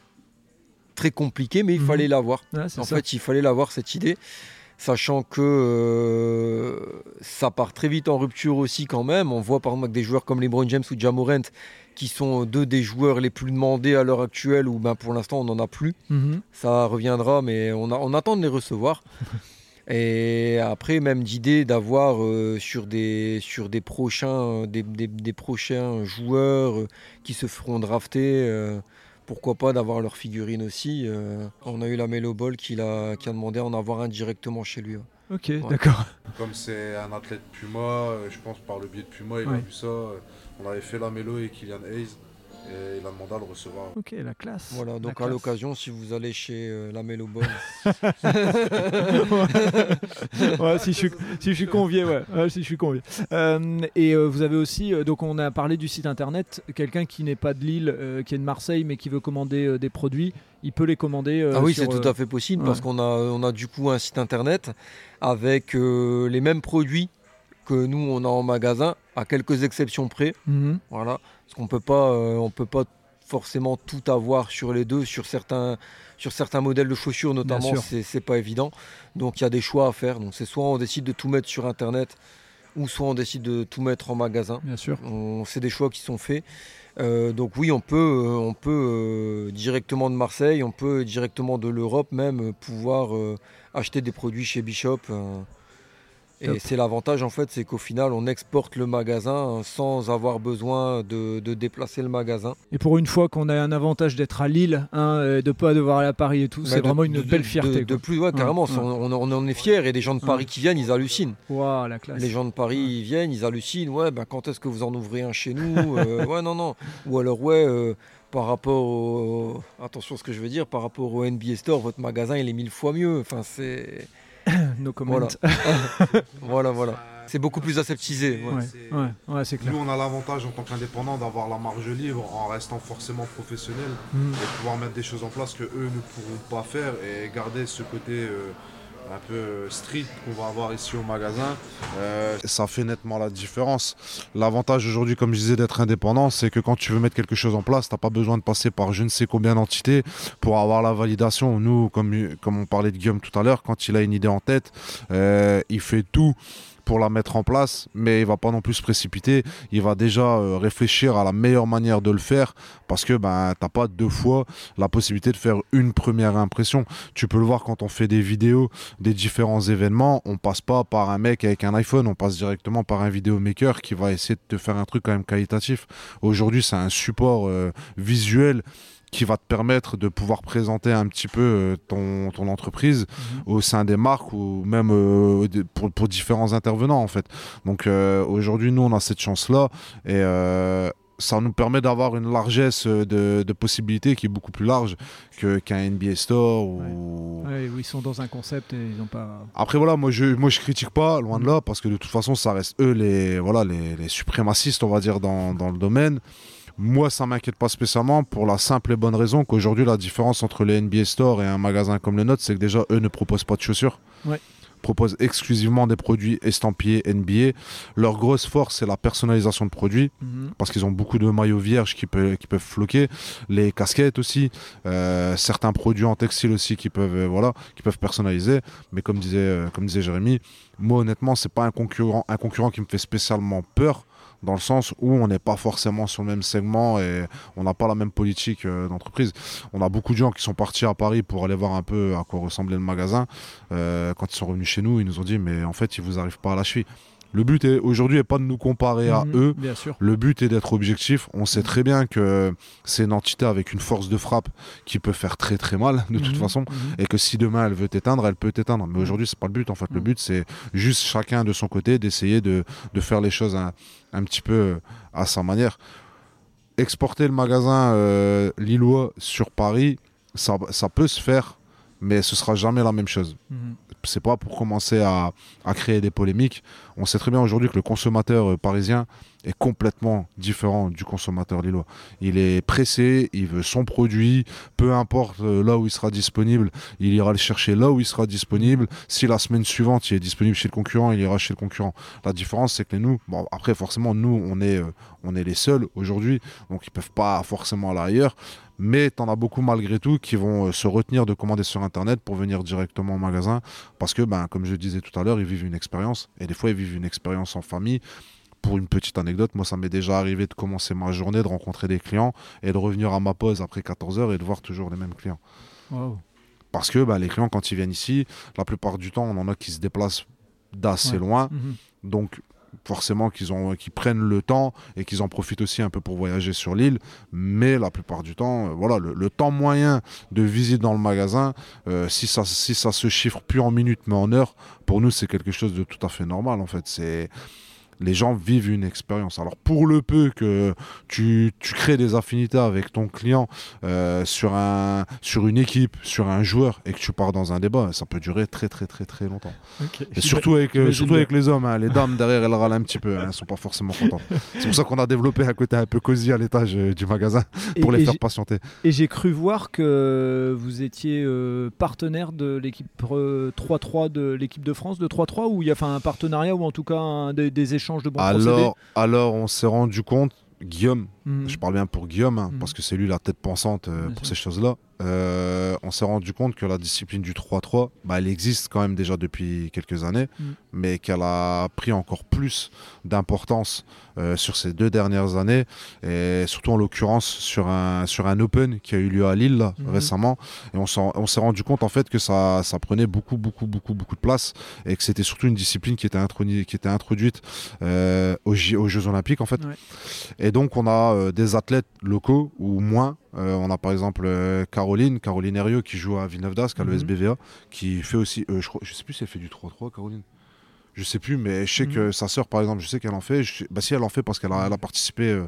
très compliqué, mais il mhm. fallait l'avoir. en fait, il fallait l'avoir cette idée, sachant que euh, ça part très vite en rupture aussi quand même. On voit par exemple des joueurs comme LeBron James ou Jamorant, qui sont deux des joueurs les plus demandés à l'heure actuelle, où ben, pour l'instant on n'en a plus. Mhm. Ça reviendra, mais on, a, on attend de les recevoir. *laughs* Et après, même d'idée d'avoir euh, sur, des, sur des, prochains, des, des, prochains joueurs euh, qui se feront drafter pourquoi pas d'avoir leur figurine aussi. Euh, on a eu la Melo Ball qui a, qui a demandé à en avoir un directement chez lui. Ok, d'accord. Comme c'est un athlète Puma, euh, je pense par le biais de Puma, il a vu ça. Euh, on avait fait la Melo et Kylian Hayes et il a demandé à le recevoir. Ok, la classe. Voilà, donc à l'occasion, si vous allez chez euh, la Melo Bonne. *laughs* ouais, si, je suis, si je suis convié, ouais. si je suis convié. Euh, et euh, vous avez aussi, donc on a parlé du site internet, quelqu'un qui n'est pas de Lille, qui est de Marseille, mais qui veut commander des produits, il peut les commander. ah oui, c'est tout à fait possible parce qu'on a, on a du coup un site internet avec les mêmes produits que nous on a en magasin, à quelques exceptions près. Mhm. Voilà. Parce qu'on peut pas, euh, on peut pas forcément tout avoir sur les deux, sur certains, sur certains modèles de chaussures notamment, c'est pas évident. Donc il y a des choix à faire. Donc c'est soit on décide de tout mettre sur internet, ou soit on décide de tout mettre en magasin. Bien sûr. C'est des choix qui sont faits. Euh, donc oui, on peut, euh, on peut directement de Marseille, on peut directement de l'Europe même pouvoir acheter des produits chez Bishop. Et c'est l'avantage en fait, c'est qu'au final, on exporte le magasin sans avoir besoin de, déplacer le magasin. Et pour une fois qu'on a un avantage d'être à Lille, hein, de ne pas devoir aller à Paris et tout, c'est vraiment une belle fierté. De, plus, ouais, carrément, On, en est fiers et des gens de Paris qui viennent, ils hallucinent. la classe. Les gens de Paris ils viennent, ils hallucinent. Ouais, ben quand est-ce que vous en ouvrez un chez nous euh, *laughs* Ouais, non, non. Ou alors, ouais. Euh, par rapport au... attention ce que je veux dire par rapport au NBA Store votre magasin il est mille fois mieux enfin c'est *coughs* comment. Voilà, *laughs* voilà. voilà. c'est beaucoup plus aseptisé. Ouais, c'est clair. Nous, on a l'avantage en tant qu'indépendant d'avoir la marge libre en restant forcément professionnel mm. et pouvoir mettre des choses en place que eux ne pourront pas faire et garder ce côté. Euh, un peu street qu'on va avoir ici au magasin. Euh, ça fait nettement la différence. L'avantage aujourd'hui, comme je disais, d'être indépendant, c'est que quand tu veux mettre quelque chose en place, tu n'as pas besoin de passer par je ne sais combien d'entités pour avoir la validation. Nous, comme, comme on parlait de Guillaume tout à l'heure, quand il a une idée en tête, euh, il fait tout pour la mettre en place, mais il va pas non plus se précipiter. Il va déjà euh, réfléchir à la meilleure manière de le faire parce que ben t'as pas deux fois la possibilité de faire une première impression. Tu peux le voir quand on fait des vidéos des différents événements, on passe pas par un mec avec un iPhone, on passe directement par un vidéomaker qui va essayer de te faire un truc quand même qualitatif. Aujourd'hui, c'est un support euh, visuel qui va te permettre de pouvoir présenter un petit peu euh, ton, ton entreprise mhm. au sein des marques ou même euh, pour, pour, différents intervenants en fait. Donc euh, aujourd'hui nous on a cette chance là et ça nous permet d'avoir une largesse de, de, possibilités qui est beaucoup plus large qu'un NBA Store. Ou... Ouais. ils sont dans un concept et ils n'ont pas. Après, voilà, moi je, moi je critique pas, loin de là, parce que de toute façon, ça reste eux les, voilà, les, les suprémacistes, on va dire, dans, dans le domaine. Moi, ça m'inquiète pas spécialement pour la simple et bonne raison qu'aujourd'hui, la différence entre les NBA Store et un magasin comme le nôtre, c'est que déjà, eux ne proposent pas de chaussures. Ouais proposent exclusivement des produits estampillés NBA. Leur grosse force, c'est la personnalisation de produits, mhm. parce qu'ils ont beaucoup de maillots vierges qui, peuvent, qui peuvent floquer, les casquettes aussi, euh, certains produits en textile aussi qui peuvent, euh, voilà, qui peuvent personnaliser. Mais comme disait, euh, comme disait Jérémy, moi honnêtement, c'est pas un concurrent, un concurrent qui me fait spécialement peur dans le sens où on n'est pas forcément sur le même segment et on n'a pas la même politique euh, d'entreprise. On a beaucoup de gens qui sont partis à Paris pour aller voir un peu à quoi ressemblait le magasin. Euh, quand ils sont revenus chez nous, ils nous ont dit mais en fait, ils vous arrivent pas à la cheville. Le but aujourd'hui n'est pas de nous comparer à mhm, eux. Le but est d'être objectif. On sait très bien que c'est une entité avec une force de frappe qui peut faire très très mal de toute mhm, façon, mhm. et que si demain elle veut t'éteindre, elle peut t'éteindre. Mais aujourd'hui c'est pas le but. En fait, le but c'est juste chacun de son côté d'essayer de, faire les choses un, un, petit peu à sa manière. Exporter le magasin euh, lillois sur Paris, ça, ça peut se faire mais ce sera jamais la même chose. Mhm. C'est pas pour commencer à, créer des polémiques. On sait très bien aujourd'hui que le consommateur euh, parisien est complètement différent du consommateur lillois. Il est pressé, il veut son produit, peu importe euh, là où il sera disponible, il ira le chercher là où il sera disponible. Si la semaine suivante il est disponible chez le concurrent, il ira chez le concurrent. La différence c'est que nous, bon après forcément nous on est, euh, on est les seuls aujourd'hui, donc ils peuvent pas forcément aller ailleurs mais tu en as beaucoup malgré tout qui vont euh, se retenir de commander sur Internet pour venir directement au magasin, parce que, ben, comme je disais tout à l'heure, ils vivent une expérience, et des fois ils vivent une expérience en famille. Pour une petite anecdote, moi ça m'est déjà arrivé de commencer ma journée, de rencontrer des clients, et de revenir à ma pause après 14 heures et de voir toujours les mêmes clients. Parce que ben, les clients, quand ils viennent ici, la plupart du temps, on en a qui se déplacent d'assez loin. Mhm. Donc forcément qu'ils prennent le temps et qu'ils en profitent aussi un peu pour voyager sur l'île mais la plupart du temps euh, voilà le, temps moyen de visite dans le magasin euh, si ça si se chiffre plus en minutes mais en heures pour nous c'est quelque chose de tout à fait normal en fait. C'est les gens vivent une expérience. Alors pour le peu que tu, tu crées des affinités avec ton client euh, sur, un, sur une équipe, sur un joueur, et que tu pars dans un débat, ça peut durer très très très très longtemps. Et surtout avec, euh, surtout avec les hommes, hein. les dames derrière elles râlent un petit peu, hein, elles sont pas forcément contentes. C'est pour ça qu'on a développé un côté un peu cosy à l'étage euh, du magasin pour les faire patienter. Et j'ai cru voir que vous étiez partenaire de l'équipe 3-3 de l'équipe de France de 3-3 ou il y a un partenariat ou en tout cas des, des échanges de bons alors, Alors, on s'est rendu compte, Guillaume, mhm. je parle bien pour Guillaume, hein, mhm. parce que c'est lui la tête pensante euh, pour ces choses-là. Euh, on s'est rendu compte que la discipline du 3-3, bah, elle existe quand même déjà depuis quelques années, mhm. mais qu'elle a pris encore plus d'importance euh, sur ces deux dernières années, et surtout en l'occurrence sur un, sur un Open qui a eu lieu à Lille récemment. Et on s'est rendu compte en fait que ça, ça prenait beaucoup, beaucoup, beaucoup, beaucoup de place, et que c'était surtout une discipline qui était, qui était introduite aux, aux, Jeux Olympiques en fait. Et donc on a euh, des athlètes locaux ou moins. Euh, on a par exemple euh, Caroline, Caroline Herriot qui joue à Villeneuve d'Ascq, à mhm. l'ESBVA, qui fait aussi, je, crois, je sais plus si elle fait du 3-3, Caroline. Je sais plus, mais je sais que sa sœur, par exemple, je sais qu'elle en fait. bah, si elle en fait parce qu'elle a, participé. Euh,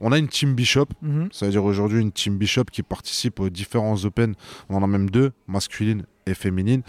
on a une team Bishop, mhm. ça veut dire aujourd'hui une team Bishop qui participe aux différents Open. On en a même deux, masculine et féminine.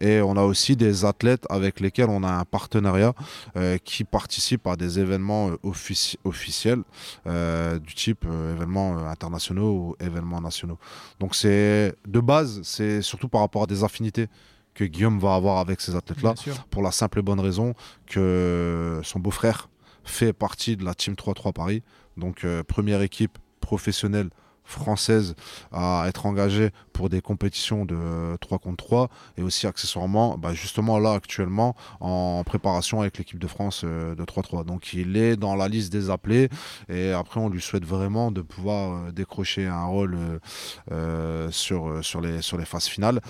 Et on a aussi des athlètes avec lesquels on a un partenariat euh, qui participent à des événements euh, officiels du type événements internationaux ou événements nationaux. Donc c'est de base, c'est surtout par rapport à des affinités que Guillaume va avoir avec ces athlètes-là, pour la simple et bonne raison que son beau-frère fait partie de la Team 3-3 Paris, donc euh, première équipe professionnelle française à être engagée pour des compétitions de 3 contre 3 et aussi accessoirement bah, justement là actuellement en préparation avec l'équipe de France euh, de 3-3 donc il est dans la liste des appelés et après on lui souhaite vraiment de pouvoir euh, décrocher un rôle sur, sur, les, sur les phases finales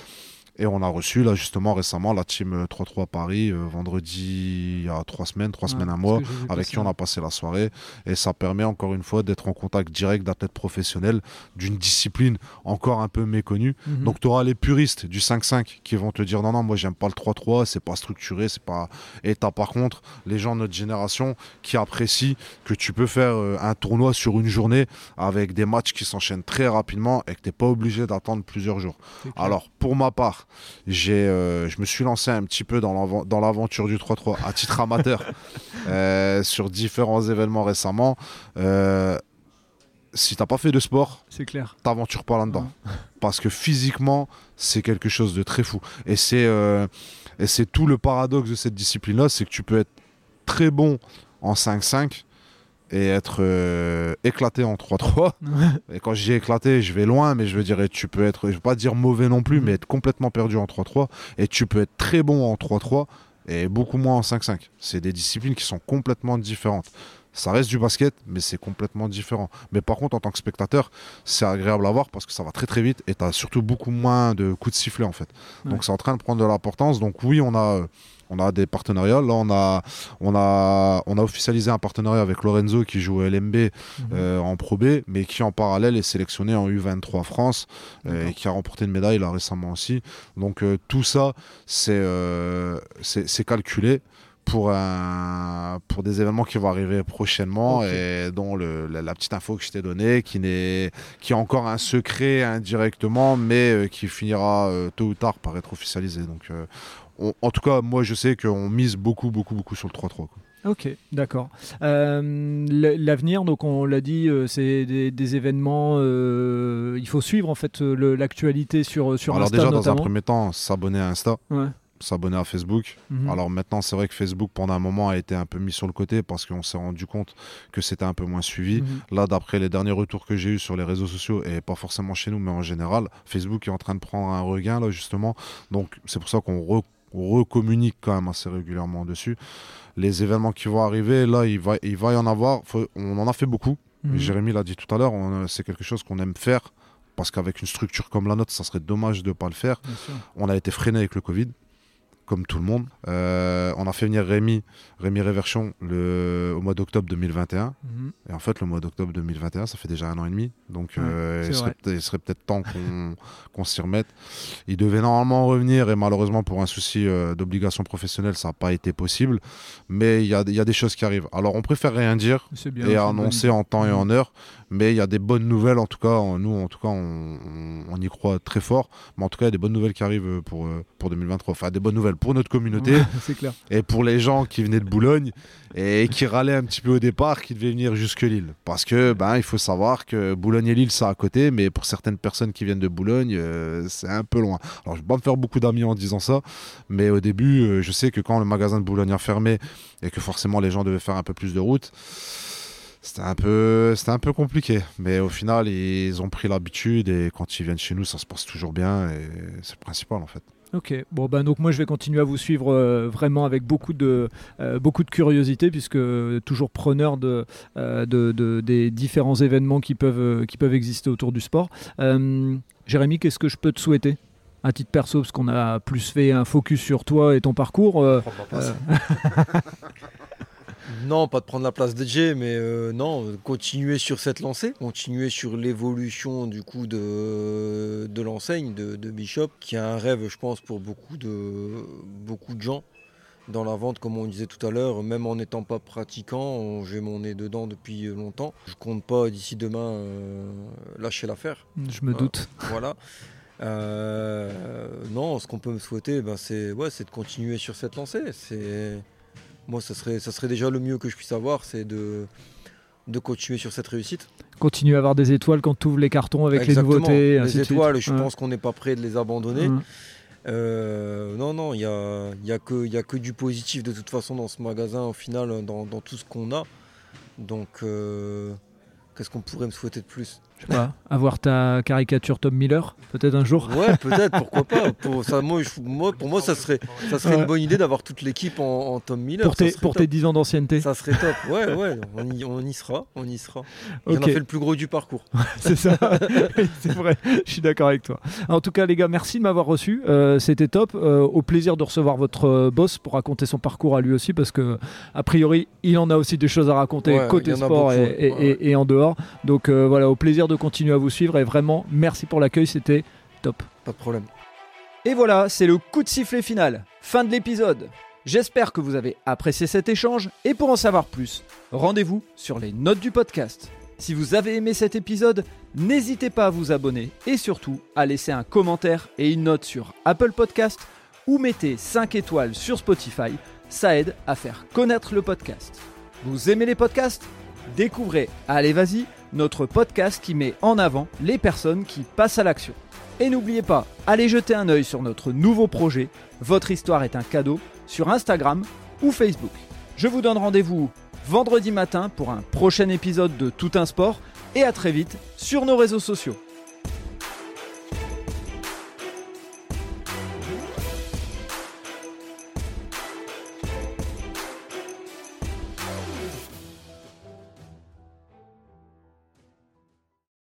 et on a reçu là justement récemment la team 3-3 Paris euh, vendredi il y a trois semaines, trois semaines, un mois, avec qui on a passé la soirée. Et ça permet encore une fois d'être en contact direct d'athlètes professionnels d'une discipline encore un peu méconnue. Mhm. Donc tu auras les puristes du 5-5 qui vont te dire non non moi j'aime pas le 3-3, c'est pas structuré, c'est pas. Et t'as par contre les gens de notre génération qui apprécient que tu peux faire euh, un tournoi sur une journée avec des matchs qui s'enchaînent très rapidement et que t'es pas obligé d'attendre plusieurs jours. Alors pour ma part j'ai, euh, je me suis lancé un petit peu dans l'aventure du 3-3 à titre amateur *laughs* euh, sur différents événements récemment. Euh, si t'as pas fait de sport, c'est clair. T'aventures pas là-dedans, *laughs* parce que physiquement, c'est quelque chose de très fou. Et c'est et c'est tout le paradoxe de cette discipline-là, c'est que tu peux être très bon en 5-5 et être euh, éclaté en 3-3. et quand j'ai éclaté, je vais loin, mais je veux dire, tu peux être, je veux pas dire mauvais non plus, mm. mais être complètement perdu en 3-3. Et tu peux être très bon en 3-3 et beaucoup moins en 5-5. C'est des disciplines qui sont complètement différentes. Ça reste du basket, mais c'est complètement différent. Mais par contre, en tant que spectateur, c'est agréable à voir parce que ça va très très vite et tu as surtout beaucoup moins de coups de sifflet en fait. Donc c'est en train de prendre de l'importance. Donc oui, on a on a des partenariats. Là, on a, on a, on a officialisé un partenariat avec Lorenzo qui joue à LMB mhm. euh, en Pro B, mais qui en parallèle est sélectionné en U23 France euh, et qui a remporté une médaille là récemment aussi. Donc euh, tout ça, c'est c'est calculé pour, un, pour des événements qui vont arriver prochainement et dont le, la, petite info que je t'ai donnée, qui est encore un secret indirectement, mais qui finira tôt ou tard par être officialisé. Donc en tout cas, moi, je sais qu'on mise beaucoup, beaucoup, beaucoup sur le 3-3. Ok, d'accord. Euh, l'avenir, donc on l'a dit, euh, c'est des, événements. Euh, il faut suivre en fait l'actualité sur sur Alors Insta. Alors déjà, dans un premier temps, s'abonner à Insta. s'abonner à Facebook. Mhm. Alors maintenant, c'est vrai que Facebook, pendant un moment, a été un peu mis sur le côté parce qu'on s'est rendu compte que c'était un peu moins suivi. Mhm. Là, d'après les derniers retours que j'ai eus sur les réseaux sociaux, et pas forcément chez nous, mais en général, Facebook est en train de prendre un regain, là, justement. Donc, c'est pour ça qu'on recommunique quand même assez régulièrement dessus. Les événements qui vont arriver, là, il va, il va y en avoir. on en a fait beaucoup. Mhm. Jérémy l'a dit tout à l'heure, c'est quelque chose qu'on aime faire parce qu'avec une structure comme la nôtre, ça serait dommage de ne pas le faire. On a été freiné avec le Covid comme tout le monde. Euh, on a fait venir Rémi, Rémi Réverchon le, au mois d'octobre 2021. Mhm. Et en fait, le mois d'octobre 2021, ça fait déjà un an et demi. Donc, euh, il, serait, peut-être temps *laughs* qu'on s'y remette. Il devait normalement revenir et malheureusement, pour un souci euh, d'obligation professionnelle, ça n'a pas été possible. Mais il y a, y a, des choses qui arrivent. Alors, on préfère rien dire et annoncer en temps et en heure. Mais il y a des bonnes nouvelles, en tout cas. Nous, en tout cas, on, on, y croit très fort. Mais en tout cas, il y a des bonnes nouvelles qui arrivent pour, pour 2023. Enfin, des bonnes nouvelles pour notre communauté. clair. Et pour les gens qui venaient de Boulogne et qui râlaient un petit peu au départ, qui devaient venir jusque Lille. Parce que, ben, il faut savoir que Boulogne et Lille, c'est à côté. Mais pour certaines personnes qui viennent de Boulogne, euh, c'est un peu loin. Alors, je vais pas me faire beaucoup d'amis en disant ça. Mais au début, euh, je sais que quand le magasin de Boulogne a fermé et que forcément les gens devaient faire un peu plus de route, c'était un peu c'était un peu compliqué mais au final ils ont pris l'habitude et quand ils viennent chez nous ça se passe toujours bien et c'est le principal en fait Ok, bon ben donc moi je vais continuer à vous suivre euh, vraiment avec beaucoup de, euh, beaucoup de curiosité puisque toujours preneur de, euh, de, des différents événements qui peuvent, qui peuvent exister autour du sport. Jérémy, qu'est-ce que je peux te souhaiter? À titre perso parce qu'on a plus fait un focus sur toi et ton parcours. *laughs* Non, pas de prendre la place DJ, mais euh, non, continuer sur cette lancée, continuer sur l'évolution du coup de, de l'enseigne de, Bishop, qui a un rêve, je pense, pour beaucoup de, beaucoup de gens. dans la vente, comme on disait tout à l'heure, même en n'étant pas pratiquant, j'ai mon nez dedans depuis longtemps. Je compte pas d'ici demain euh, lâcher l'affaire. Je me doute. voilà. Euh, non, ce qu'on peut me souhaiter, ben, c'est ouais, de continuer sur cette lancée. Moi, ça serait, ça serait déjà le mieux que je puisse avoir, c'est de, de continuer sur cette réussite. Continuer à avoir des étoiles quand tu ouvres les cartons avec les nouveautés. Les étoiles, je pense qu'on n'est pas prêt de les abandonner. Euh, non, non, il n'y a, y a, que, y a que du positif de toute façon dans ce magasin, au final, dans, tout ce qu'on a. Donc, euh, qu'est-ce qu'on pourrait me souhaiter de plus? Avoir ta caricature Tom Miller, peut-être un jour Ouais, peut-être, *laughs* pourquoi pas. Pour, ça, moi, pour moi, ça serait, ça serait une bonne idée d'avoir toute l'équipe en, Tom Miller. Pour tes, pour tes 10 ans d'ancienneté Ça serait top, ouais, ouais, on y, on y sera, on y sera. On a fait le plus gros du parcours. c'est ça, *laughs* c'est vrai, je suis d'accord avec toi. En tout cas, les gars, merci de m'avoir reçu, euh, c'était top. Euh, au plaisir de recevoir votre euh, boss pour raconter son parcours à lui aussi, parce que, a priori, il en a aussi des choses à raconter côté sport et, et, en dehors. Donc voilà, au plaisir de de continuer à vous suivre et vraiment merci pour l'accueil, c'était top. Pas de problème. Et voilà, c'est le coup de sifflet final. Fin de l'épisode. J'espère que vous avez apprécié cet échange et pour en savoir plus, rendez-vous sur les notes du podcast. Si vous avez aimé cet épisode, n'hésitez pas à vous abonner et surtout à laisser un commentaire et une note sur Apple Podcast ou mettez 5 étoiles sur Spotify, ça aide à faire connaître le podcast. Vous aimez les podcasts? Découvrez Allez Vas-y notre podcast qui met en avant les personnes qui passent à l'action. Et n'oubliez pas, allez jeter un œil sur notre nouveau projet, Votre histoire est un cadeau, sur Instagram ou Facebook. Je vous donne rendez-vous vendredi matin pour un prochain épisode de Tout un sport et à très vite sur nos réseaux sociaux.